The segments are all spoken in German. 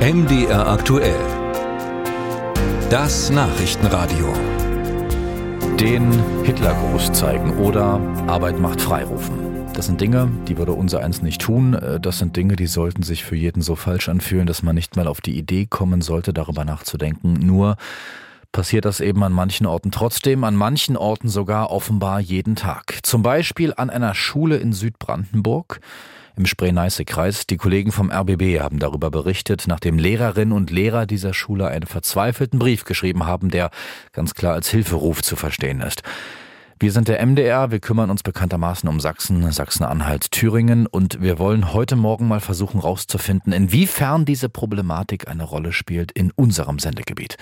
MDR aktuell. Das Nachrichtenradio. Den Hitlergruß zeigen oder Arbeit macht frei rufen. Das sind Dinge, die würde unser eins nicht tun. Das sind Dinge, die sollten sich für jeden so falsch anfühlen, dass man nicht mal auf die Idee kommen sollte, darüber nachzudenken. Nur passiert das eben an manchen Orten trotzdem, an manchen Orten sogar offenbar jeden Tag. Zum Beispiel an einer Schule in Südbrandenburg im Spree-Neiße-Kreis. Die Kollegen vom RBB haben darüber berichtet, nachdem Lehrerinnen und Lehrer dieser Schule einen verzweifelten Brief geschrieben haben, der ganz klar als Hilferuf zu verstehen ist. Wir sind der MDR, wir kümmern uns bekanntermaßen um Sachsen, Sachsen-Anhalt, Thüringen und wir wollen heute Morgen mal versuchen herauszufinden, inwiefern diese Problematik eine Rolle spielt in unserem Sendegebiet.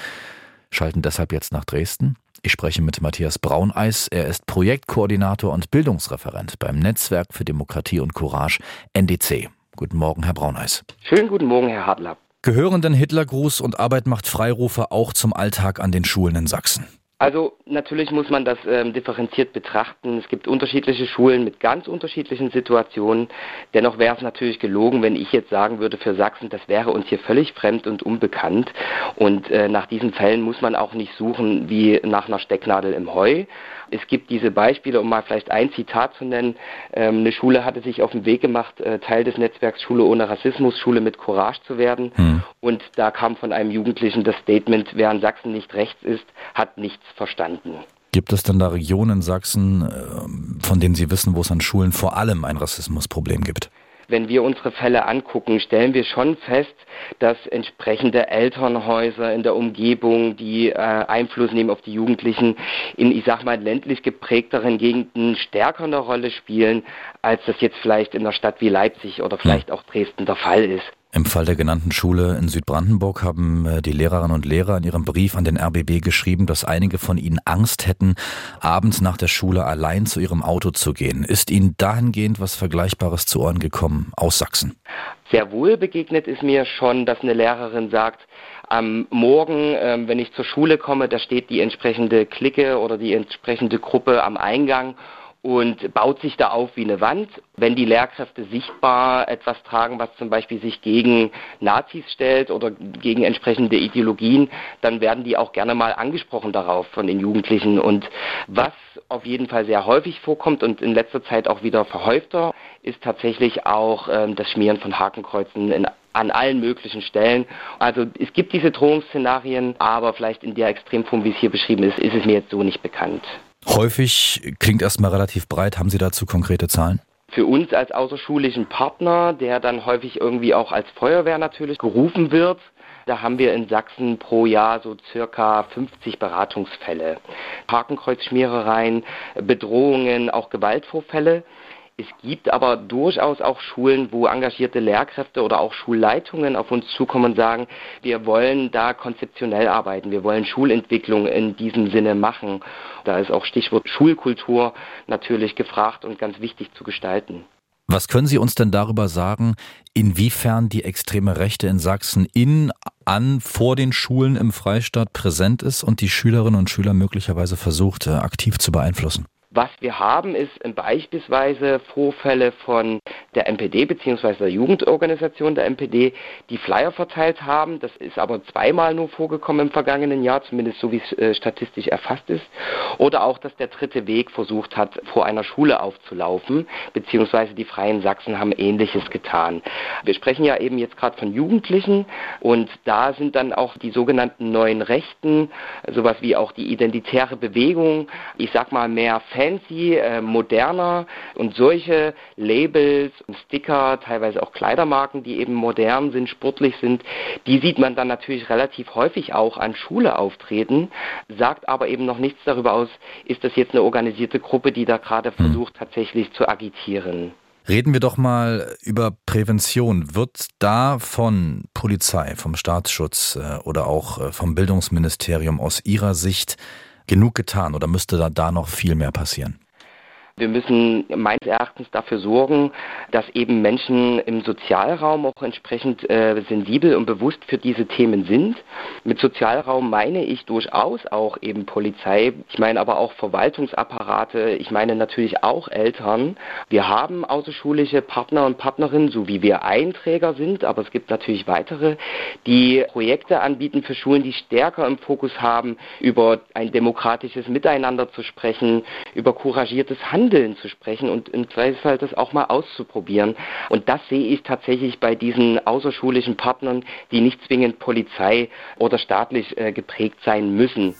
Schalten deshalb jetzt nach Dresden. Ich spreche mit Matthias Brauneis. Er ist Projektkoordinator und Bildungsreferent beim Netzwerk für Demokratie und Courage NDC. Guten Morgen, Herr Brauneis. Schönen guten Morgen, Herr Hartler. Gehören denn Hitlergruß und Arbeit macht Freirufe auch zum Alltag an den Schulen in Sachsen? Also natürlich muss man das ähm, differenziert betrachten. Es gibt unterschiedliche Schulen mit ganz unterschiedlichen Situationen. Dennoch wäre es natürlich gelogen, wenn ich jetzt sagen würde für Sachsen, das wäre uns hier völlig fremd und unbekannt. Und äh, nach diesen Fällen muss man auch nicht suchen wie nach einer Stecknadel im Heu. Es gibt diese Beispiele, um mal vielleicht ein Zitat zu nennen. Ähm, eine Schule hatte sich auf den Weg gemacht, äh, Teil des Netzwerks Schule ohne Rassismus, Schule mit Courage zu werden. Hm. Und da kam von einem Jugendlichen das Statement, wer in Sachsen nicht rechts ist, hat nichts verstanden. Gibt es denn da Regionen in Sachsen, äh, von denen Sie wissen, wo es an Schulen vor allem ein Rassismusproblem gibt? wenn wir unsere Fälle angucken, stellen wir schon fest, dass entsprechende Elternhäuser in der Umgebung, die äh, Einfluss nehmen auf die Jugendlichen, in, ich sag mal, ländlich geprägteren Gegenden stärker eine Rolle spielen, als das jetzt vielleicht in einer Stadt wie Leipzig oder vielleicht auch Dresden der Fall ist. Im Fall der genannten Schule in Südbrandenburg haben äh, die Lehrerinnen und Lehrer in ihrem Brief an den RBB geschrieben, dass einige von ihnen Angst hätten, abends nach der Schule allein zu ihrem Auto zu gehen. Ist Ihnen dahingehend was Vergleichbares zu Ohren gekommen aus Sachsen? Sehr wohl begegnet ist mir schon, dass eine Lehrerin sagt, am Morgen, ähm, wenn ich zur Schule komme, da steht die entsprechende Clique oder die entsprechende Gruppe am Eingang und baut sich da auf wie eine Wand. Wenn die Lehrkräfte sichtbar etwas tragen, was zum Beispiel sich gegen Nazis stellt oder gegen entsprechende Ideologien, dann werden die auch gerne mal angesprochen darauf von den Jugendlichen. Und was auf jeden Fall sehr häufig vorkommt und in letzter Zeit auch wieder verhäufter, ist tatsächlich auch ähm, das Schmieren von Hakenkreuzen in an allen möglichen Stellen. Also es gibt diese Drohungsszenarien, aber vielleicht in der Extremform, wie es hier beschrieben ist, ist es mir jetzt so nicht bekannt. Häufig klingt erstmal relativ breit. Haben Sie dazu konkrete Zahlen? Für uns als außerschulischen Partner, der dann häufig irgendwie auch als Feuerwehr natürlich gerufen wird, da haben wir in Sachsen pro Jahr so circa 50 Beratungsfälle. Hakenkreuzschmierereien, Bedrohungen, auch Gewaltvorfälle. Es gibt aber durchaus auch Schulen, wo engagierte Lehrkräfte oder auch Schulleitungen auf uns zukommen und sagen, wir wollen da konzeptionell arbeiten, wir wollen Schulentwicklung in diesem Sinne machen. Da ist auch Stichwort Schulkultur natürlich gefragt und ganz wichtig zu gestalten. Was können Sie uns denn darüber sagen, inwiefern die extreme Rechte in Sachsen in, an, vor den Schulen im Freistaat präsent ist und die Schülerinnen und Schüler möglicherweise versucht, äh, aktiv zu beeinflussen? Was wir haben, ist beispielsweise Vorfälle von der MPD bzw. der Jugendorganisation der MPD, die Flyer verteilt haben. Das ist aber zweimal nur vorgekommen im vergangenen Jahr, zumindest so wie es äh, statistisch erfasst ist. Oder auch, dass der dritte Weg versucht hat, vor einer Schule aufzulaufen, beziehungsweise die Freien Sachsen haben Ähnliches getan. Wir sprechen ja eben jetzt gerade von Jugendlichen und da sind dann auch die sogenannten neuen Rechten, sowas wie auch die identitäre Bewegung, ich sag mal mehr Fans fancy, äh, moderner und solche Labels und Sticker, teilweise auch Kleidermarken, die eben modern sind, sportlich sind, die sieht man dann natürlich relativ häufig auch an Schule auftreten, sagt aber eben noch nichts darüber aus, ist das jetzt eine organisierte Gruppe, die da gerade hm. versucht tatsächlich zu agitieren. Reden wir doch mal über Prävention. Wird da von Polizei, vom Staatsschutz äh, oder auch äh, vom Bildungsministerium aus Ihrer Sicht genug getan oder müsste da, da noch viel mehr passieren? Wir müssen meines Erachtens dafür sorgen, dass eben Menschen im Sozialraum auch entsprechend äh, sensibel und bewusst für diese Themen sind. Mit Sozialraum meine ich durchaus auch eben Polizei, ich meine aber auch Verwaltungsapparate, ich meine natürlich auch Eltern. Wir haben außerschulische Partner und Partnerinnen, so wie wir Einträger sind, aber es gibt natürlich weitere, die Projekte anbieten für Schulen, die stärker im Fokus haben, über ein demokratisches Miteinander zu sprechen, über couragiertes Handeln zu sprechen und im Zweifelsfall das auch mal auszuprobieren. Und das sehe ich tatsächlich bei diesen außerschulischen Partnern, die nicht zwingend Polizei oder staatlich äh, geprägt sein müssen.